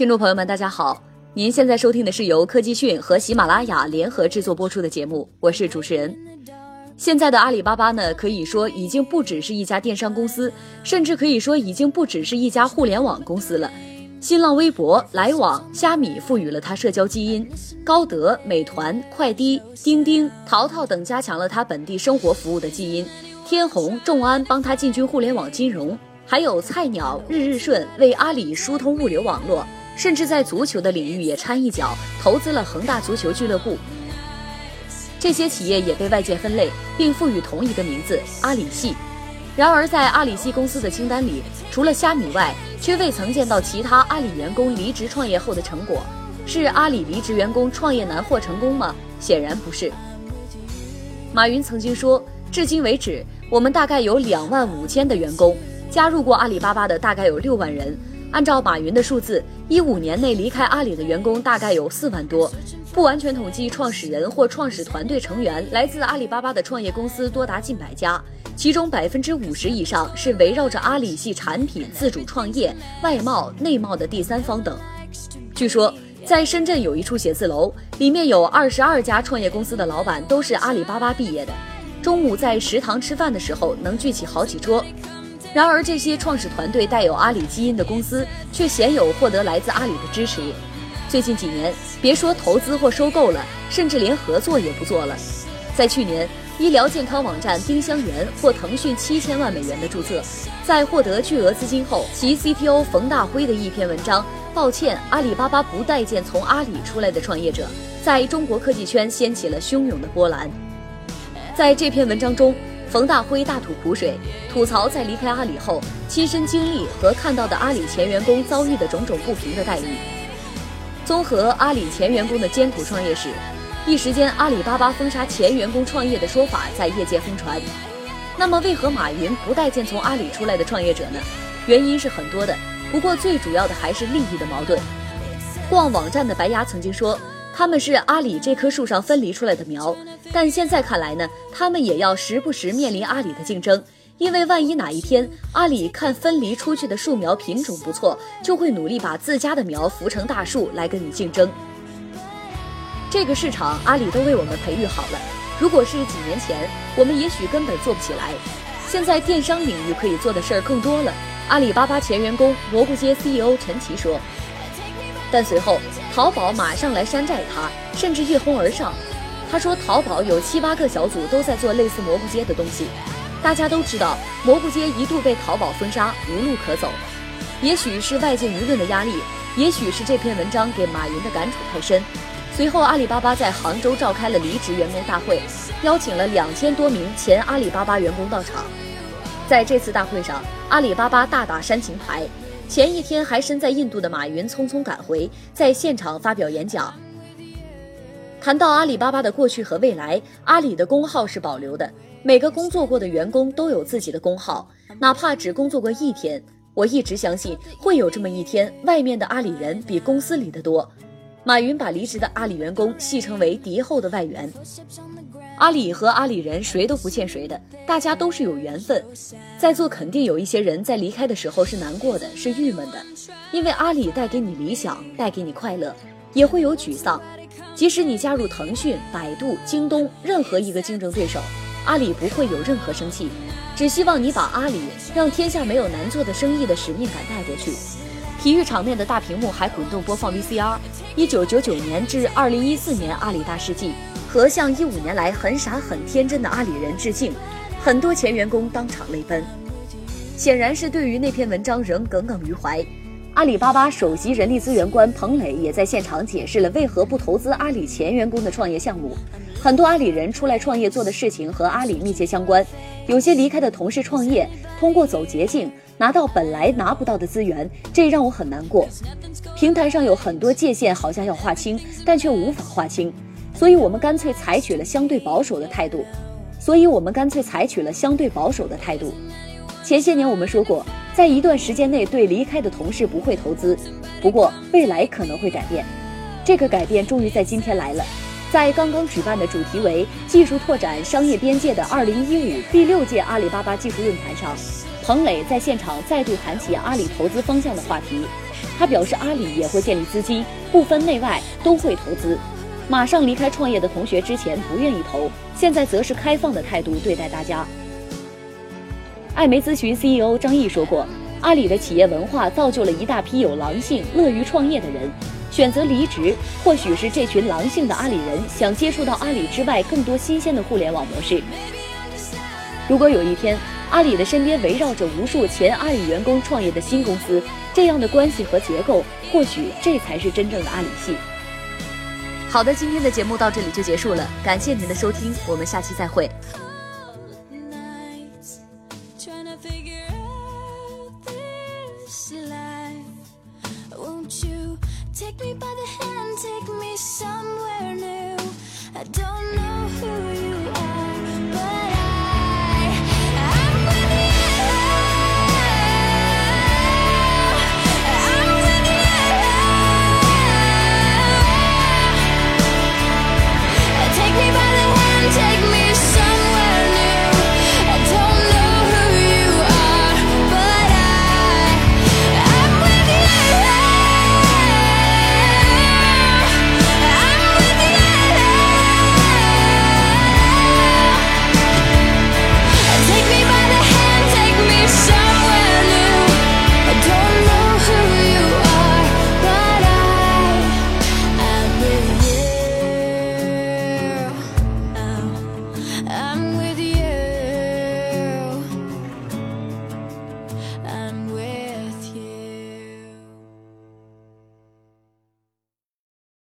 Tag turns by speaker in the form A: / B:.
A: 听众朋友们，大家好，您现在收听的是由科技讯和喜马拉雅联合制作播出的节目，我是主持人。现在的阿里巴巴呢，可以说已经不只是一家电商公司，甚至可以说已经不只是一家互联网公司了。新浪微博、来往、虾米赋予了它社交基因，高德、美团、快滴、钉钉、淘淘等加强了它本地生活服务的基因，天虹、众安帮它进军互联网金融，还有菜鸟、日日顺为阿里疏通物流网络，甚至在足球的领域也掺一脚，投资了恒大足球俱乐部。这些企业也被外界分类，并赋予同一个名字——阿里系。然而，在阿里系公司的清单里，除了虾米外，却未曾见到其他阿里员工离职创业后的成果。是阿里离职员工创业难或成功吗？显然不是。马云曾经说，至今为止，我们大概有两万五千的员工，加入过阿里巴巴的大概有六万人。按照马云的数字，一五年内离开阿里的员工大概有四万多。不完全统计创始人或创始团队成员，来自阿里巴巴的创业公司多达近百家。其中百分之五十以上是围绕着阿里系产品自主创业、外贸、内贸的第三方等。据说，在深圳有一处写字楼，里面有二十二家创业公司的老板都是阿里巴巴毕业的。中午在食堂吃饭的时候，能聚起好几桌。然而，这些创始团队带有阿里基因的公司，却鲜有获得来自阿里的支持。最近几年，别说投资或收购了，甚至连合作也不做了。在去年。医疗健康网站丁香园获腾讯七千万美元的注册，在获得巨额资金后，其 CTO 冯大辉的一篇文章《抱歉，阿里巴巴不待见从阿里出来的创业者》在中国科技圈掀起了汹涌的波澜。在这篇文章中，冯大辉大吐苦水，吐槽在离开阿里后亲身经历和看到的阿里前员工遭遇的种种不平的待遇。综合阿里前员工的艰苦创业史。一时间，阿里巴巴封杀前员工创业的说法在业界疯传。那么，为何马云不待见从阿里出来的创业者呢？原因是很多的，不过最主要的还是利益的矛盾。逛网站的白牙曾经说，他们是阿里这棵树上分离出来的苗，但现在看来呢，他们也要时不时面临阿里的竞争，因为万一哪一天阿里看分离出去的树苗品种不错，就会努力把自家的苗扶成大树来跟你竞争。这个市场阿里都为我们培育好了。如果是几年前，我们也许根本做不起来。现在电商领域可以做的事儿更多了。阿里巴巴前员工蘑菇街 CEO 陈奇说。但随后淘宝马上来山寨他，甚至一哄而上。他说淘宝有七八个小组都在做类似蘑菇街的东西。大家都知道，蘑菇街一度被淘宝封杀，无路可走。也许是外界舆论的压力，也许是这篇文章给马云的感触太深。随后，阿里巴巴在杭州召开了离职员工大会，邀请了两千多名前阿里巴巴员工到场。在这次大会上，阿里巴巴大打煽情牌。前一天还身在印度的马云匆匆赶回，在现场发表演讲。谈到阿里巴巴的过去和未来，阿里的工号是保留的，每个工作过的员工都有自己的工号，哪怕只工作过一天。我一直相信会有这么一天，外面的阿里人比公司里的多。马云把离职的阿里员工戏称为“敌后的外援”。阿里和阿里人谁都不欠谁的，大家都是有缘分。在座肯定有一些人在离开的时候是难过的，是郁闷的，因为阿里带给你理想，带给你快乐，也会有沮丧。即使你加入腾讯、百度、京东任何一个竞争对手，阿里不会有任何生气，只希望你把阿里让天下没有难做的生意的使命感带过去。体育场面的大屏幕还滚动播放 VCR，一九九九年至二零一四年阿里大世纪，和向一五年来很傻很天真的阿里人致敬，很多前员工当场泪奔，显然是对于那篇文章仍耿耿于怀。阿里巴巴首席人力资源官彭磊也在现场解释了为何不投资阿里前员工的创业项目。很多阿里人出来创业做的事情和阿里密切相关，有些离开的同事创业，通过走捷径。拿到本来拿不到的资源，这让我很难过。平台上有很多界限，好像要划清，但却无法划清，所以我们干脆采取了相对保守的态度。所以我们干脆采取了相对保守的态度。前些年我们说过，在一段时间内对离开的同事不会投资，不过未来可能会改变。这个改变终于在今天来了，在刚刚举办的主题为“技术拓展商业边界”的2015第六届阿里巴巴技术论坛上。彭磊在现场再度谈起阿里投资方向的话题，他表示阿里也会建立资金，不分内外都会投资。马上离开创业的同学之前不愿意投，现在则是开放的态度对待大家。艾媒咨询 CEO 张毅说过，阿里的企业文化造就了一大批有狼性、乐于创业的人，选择离职，或许是这群狼性的阿里人想接触到阿里之外更多新鲜的互联网模式。如果有一天，阿里的身边围绕着无数前阿里员工创业的新公司，这样的关系和结构，或许这才是真正的阿里系。好的，今天的节目到这里就结束了，感谢您的收听，我们下期再会。